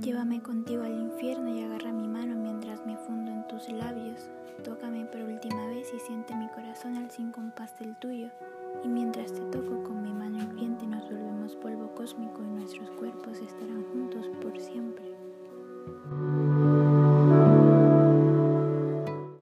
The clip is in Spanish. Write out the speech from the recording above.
Llévame contigo al infierno y agarra mi mano mientras me fundo en tus labios. Tócame por última vez y siente mi corazón al sin compás del tuyo. Y mientras te toco con mi mano hirviente nos volvemos polvo cósmico y nuestros cuerpos estarán